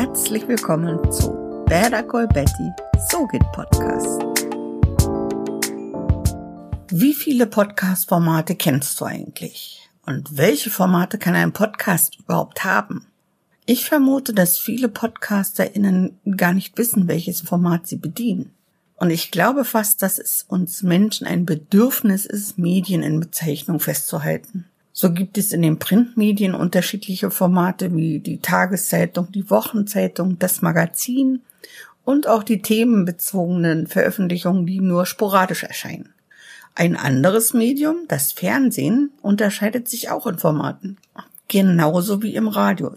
Herzlich willkommen zu Better Call Betty, So geht Podcast. Wie viele Podcast-Formate kennst du eigentlich? Und welche Formate kann ein Podcast überhaupt haben? Ich vermute, dass viele PodcasterInnen gar nicht wissen, welches Format sie bedienen. Und ich glaube fast, dass es uns Menschen ein Bedürfnis ist, Medien in Bezeichnung festzuhalten. So gibt es in den Printmedien unterschiedliche Formate wie die Tageszeitung, die Wochenzeitung, das Magazin und auch die themenbezogenen Veröffentlichungen, die nur sporadisch erscheinen. Ein anderes Medium, das Fernsehen, unterscheidet sich auch in Formaten, genauso wie im Radio.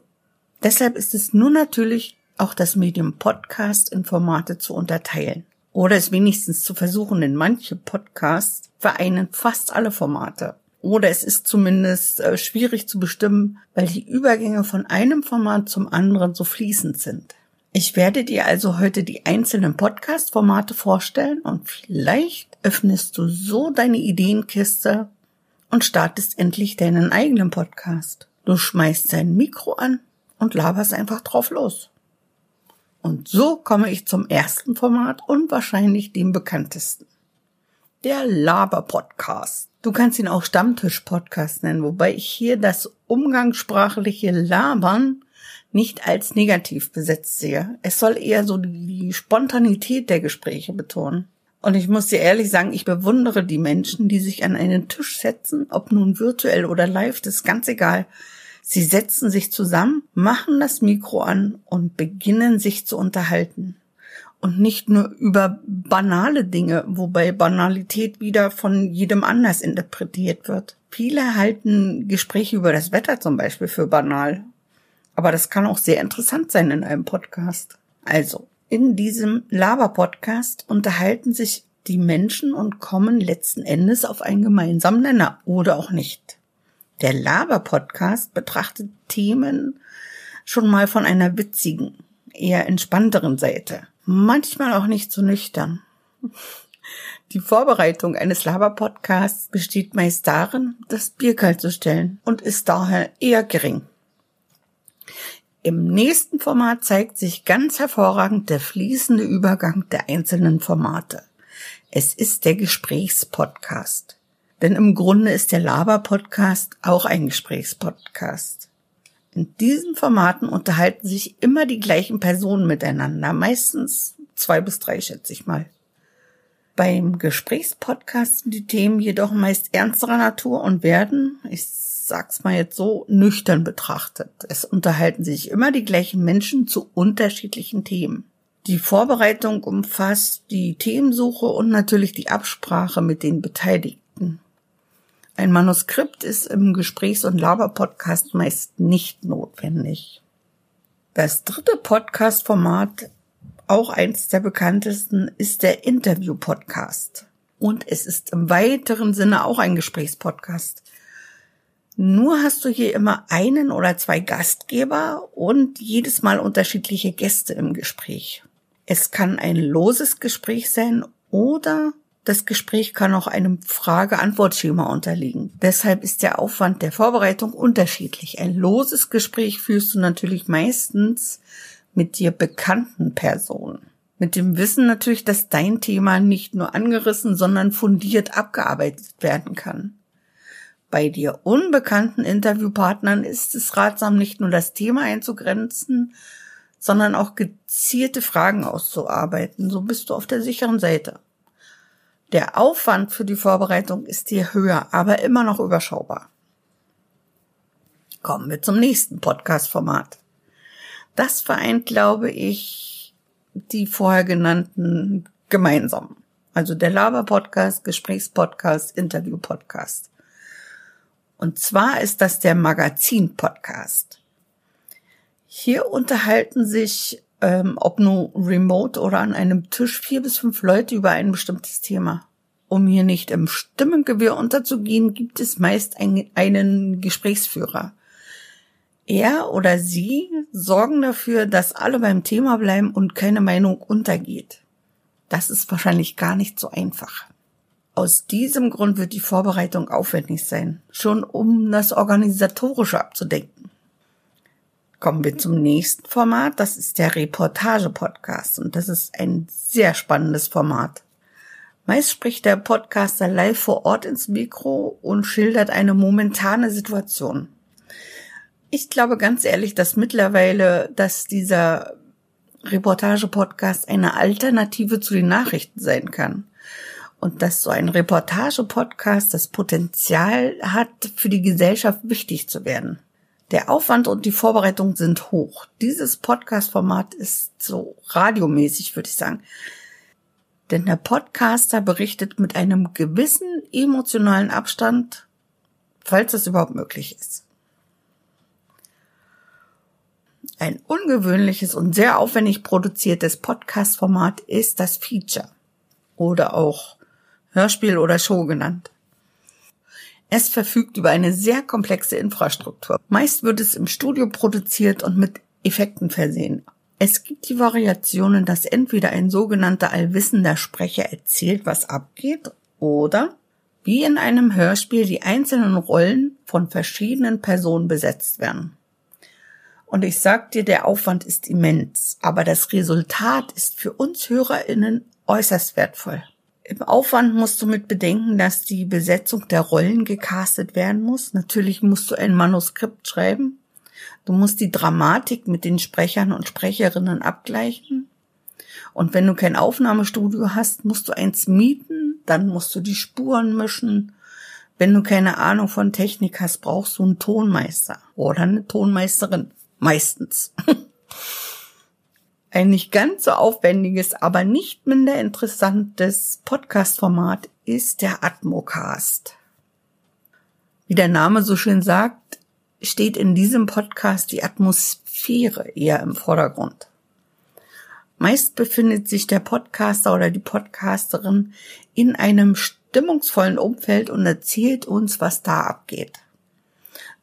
Deshalb ist es nur natürlich, auch das Medium Podcast in Formate zu unterteilen. Oder es wenigstens zu versuchen, denn manche Podcasts vereinen fast alle Formate. Oder es ist zumindest äh, schwierig zu bestimmen, weil die Übergänge von einem Format zum anderen so fließend sind. Ich werde dir also heute die einzelnen Podcast-Formate vorstellen und vielleicht öffnest du so deine Ideenkiste und startest endlich deinen eigenen Podcast. Du schmeißt dein Mikro an und laberst einfach drauf los. Und so komme ich zum ersten Format und wahrscheinlich dem bekanntesten. Der Laber-Podcast. Du kannst ihn auch Stammtisch-Podcast nennen, wobei ich hier das umgangssprachliche Labern nicht als negativ besetzt sehe. Es soll eher so die Spontanität der Gespräche betonen. Und ich muss dir ehrlich sagen, ich bewundere die Menschen, die sich an einen Tisch setzen, ob nun virtuell oder live, das ist ganz egal. Sie setzen sich zusammen, machen das Mikro an und beginnen sich zu unterhalten. Und nicht nur über banale Dinge, wobei Banalität wieder von jedem anders interpretiert wird. Viele halten Gespräche über das Wetter zum Beispiel für banal. Aber das kann auch sehr interessant sein in einem Podcast. Also, in diesem Laber-Podcast unterhalten sich die Menschen und kommen letzten Endes auf einen gemeinsamen Nenner oder auch nicht. Der Laber-Podcast betrachtet Themen schon mal von einer witzigen, eher entspannteren Seite. Manchmal auch nicht so nüchtern. Die Vorbereitung eines Laber-Podcasts besteht meist darin, das Bier kalt zu stellen und ist daher eher gering. Im nächsten Format zeigt sich ganz hervorragend der fließende Übergang der einzelnen Formate. Es ist der Gesprächspodcast. Denn im Grunde ist der Laber-Podcast auch ein Gesprächspodcast. In diesen Formaten unterhalten sich immer die gleichen Personen miteinander, meistens zwei bis drei, schätze ich mal. Beim Gesprächspodcast sind die Themen jedoch meist ernsterer Natur und werden, ich sag's mal jetzt so, nüchtern betrachtet. Es unterhalten sich immer die gleichen Menschen zu unterschiedlichen Themen. Die Vorbereitung umfasst die Themensuche und natürlich die Absprache mit den Beteiligten. Ein Manuskript ist im Gesprächs- und Laber-Podcast meist nicht notwendig. Das dritte Podcast-Format, auch eins der bekanntesten, ist der Interview-Podcast. Und es ist im weiteren Sinne auch ein Gesprächspodcast. Nur hast du hier immer einen oder zwei Gastgeber und jedes Mal unterschiedliche Gäste im Gespräch. Es kann ein loses Gespräch sein oder das Gespräch kann auch einem Frage-Antwort-Schema unterliegen. Deshalb ist der Aufwand der Vorbereitung unterschiedlich. Ein loses Gespräch führst du natürlich meistens mit dir bekannten Personen. Mit dem Wissen natürlich, dass dein Thema nicht nur angerissen, sondern fundiert abgearbeitet werden kann. Bei dir unbekannten Interviewpartnern ist es ratsam, nicht nur das Thema einzugrenzen, sondern auch gezielte Fragen auszuarbeiten. So bist du auf der sicheren Seite. Der Aufwand für die Vorbereitung ist hier höher, aber immer noch überschaubar. Kommen wir zum nächsten Podcast-Format. Das vereint, glaube ich, die vorher genannten gemeinsam. Also der Laber-Podcast, Gesprächspodcast, Interview-Podcast. Und zwar ist das der Magazin-Podcast. Hier unterhalten sich ähm, ob nur remote oder an einem Tisch, vier bis fünf Leute über ein bestimmtes Thema. Um hier nicht im Stimmengewirr unterzugehen, gibt es meist ein, einen Gesprächsführer. Er oder sie sorgen dafür, dass alle beim Thema bleiben und keine Meinung untergeht. Das ist wahrscheinlich gar nicht so einfach. Aus diesem Grund wird die Vorbereitung aufwendig sein, schon um das Organisatorische abzudenken. Kommen wir zum nächsten Format. Das ist der Reportage-Podcast. Und das ist ein sehr spannendes Format. Meist spricht der Podcaster live vor Ort ins Mikro und schildert eine momentane Situation. Ich glaube ganz ehrlich, dass mittlerweile, dass dieser Reportage-Podcast eine Alternative zu den Nachrichten sein kann. Und dass so ein Reportage-Podcast das Potenzial hat, für die Gesellschaft wichtig zu werden. Der Aufwand und die Vorbereitung sind hoch. Dieses Podcast-Format ist so radiomäßig, würde ich sagen. Denn der Podcaster berichtet mit einem gewissen emotionalen Abstand, falls es überhaupt möglich ist. Ein ungewöhnliches und sehr aufwendig produziertes Podcast-Format ist das Feature oder auch Hörspiel oder Show genannt. Es verfügt über eine sehr komplexe Infrastruktur. Meist wird es im Studio produziert und mit Effekten versehen. Es gibt die Variationen, dass entweder ein sogenannter allwissender Sprecher erzählt, was abgeht, oder wie in einem Hörspiel die einzelnen Rollen von verschiedenen Personen besetzt werden. Und ich sag dir, der Aufwand ist immens, aber das Resultat ist für uns HörerInnen äußerst wertvoll. Im Aufwand musst du mit bedenken, dass die Besetzung der Rollen gecastet werden muss. Natürlich musst du ein Manuskript schreiben. Du musst die Dramatik mit den Sprechern und Sprecherinnen abgleichen. Und wenn du kein Aufnahmestudio hast, musst du eins mieten, dann musst du die Spuren mischen. Wenn du keine Ahnung von Technik hast, brauchst du einen Tonmeister oder eine Tonmeisterin. Meistens. Ein nicht ganz so aufwendiges, aber nicht minder interessantes Podcast-Format ist der Atmocast. Wie der Name so schön sagt, steht in diesem Podcast die Atmosphäre eher im Vordergrund. Meist befindet sich der Podcaster oder die Podcasterin in einem stimmungsvollen Umfeld und erzählt uns, was da abgeht.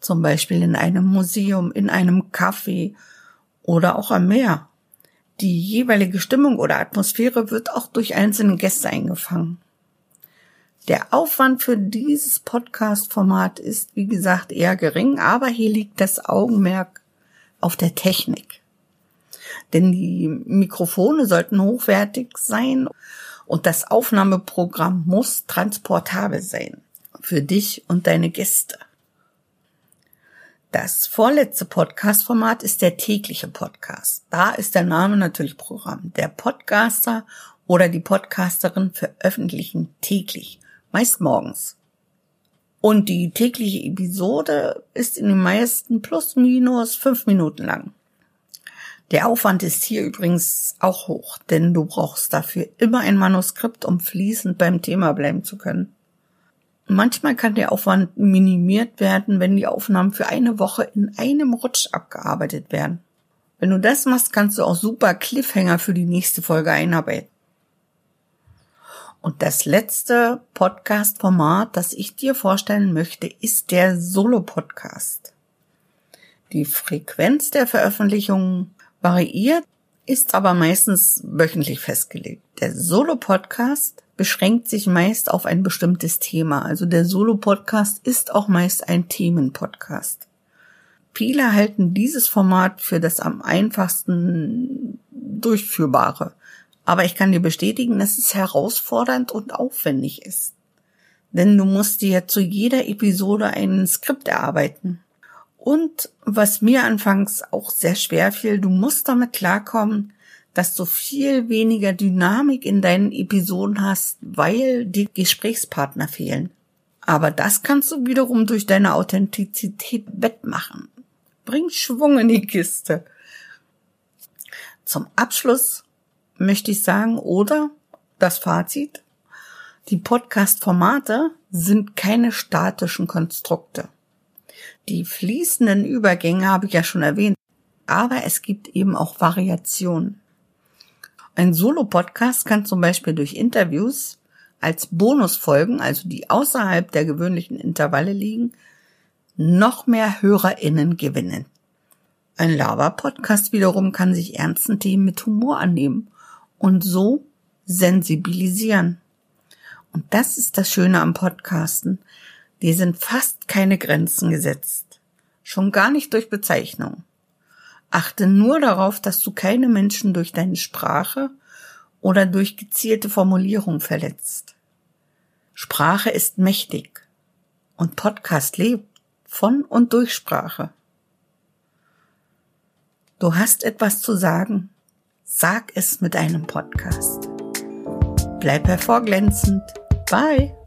Zum Beispiel in einem Museum, in einem Café oder auch am Meer die jeweilige Stimmung oder Atmosphäre wird auch durch einzelne Gäste eingefangen. Der Aufwand für dieses Podcast-Format ist, wie gesagt, eher gering, aber hier liegt das Augenmerk auf der Technik. Denn die Mikrofone sollten hochwertig sein und das Aufnahmeprogramm muss transportabel sein für dich und deine Gäste. Das vorletzte Podcast-Format ist der tägliche Podcast. Da ist der Name natürlich Programm. Der Podcaster oder die Podcasterin veröffentlichen täglich, meist morgens. Und die tägliche Episode ist in den meisten plus minus fünf Minuten lang. Der Aufwand ist hier übrigens auch hoch, denn du brauchst dafür immer ein Manuskript, um fließend beim Thema bleiben zu können. Manchmal kann der Aufwand minimiert werden, wenn die Aufnahmen für eine Woche in einem Rutsch abgearbeitet werden. Wenn du das machst, kannst du auch super Cliffhanger für die nächste Folge einarbeiten. Und das letzte Podcast-Format, das ich dir vorstellen möchte, ist der Solo-Podcast. Die Frequenz der Veröffentlichungen variiert, ist aber meistens wöchentlich festgelegt. Der Solo-Podcast beschränkt sich meist auf ein bestimmtes Thema. Also der Solo-Podcast ist auch meist ein Themenpodcast. Viele halten dieses Format für das am einfachsten durchführbare. Aber ich kann dir bestätigen, dass es herausfordernd und aufwendig ist. Denn du musst dir zu jeder Episode ein Skript erarbeiten. Und was mir anfangs auch sehr schwer fiel, du musst damit klarkommen, dass du viel weniger Dynamik in deinen Episoden hast, weil die Gesprächspartner fehlen. Aber das kannst du wiederum durch deine Authentizität wettmachen. Bring Schwung in die Kiste. Zum Abschluss möchte ich sagen, oder das Fazit, die Podcast-Formate sind keine statischen Konstrukte. Die fließenden Übergänge habe ich ja schon erwähnt, aber es gibt eben auch Variationen. Ein Solo-Podcast kann zum Beispiel durch Interviews als Bonusfolgen, also die außerhalb der gewöhnlichen Intervalle liegen, noch mehr HörerInnen gewinnen. Ein Lava-Podcast wiederum kann sich ernsten Themen mit Humor annehmen und so sensibilisieren. Und das ist das Schöne am Podcasten. Die sind fast keine Grenzen gesetzt. Schon gar nicht durch Bezeichnung. Achte nur darauf, dass du keine Menschen durch deine Sprache oder durch gezielte Formulierung verletzt. Sprache ist mächtig und Podcast lebt von und durch Sprache. Du hast etwas zu sagen, sag es mit einem Podcast. Bleib hervorglänzend. Bye.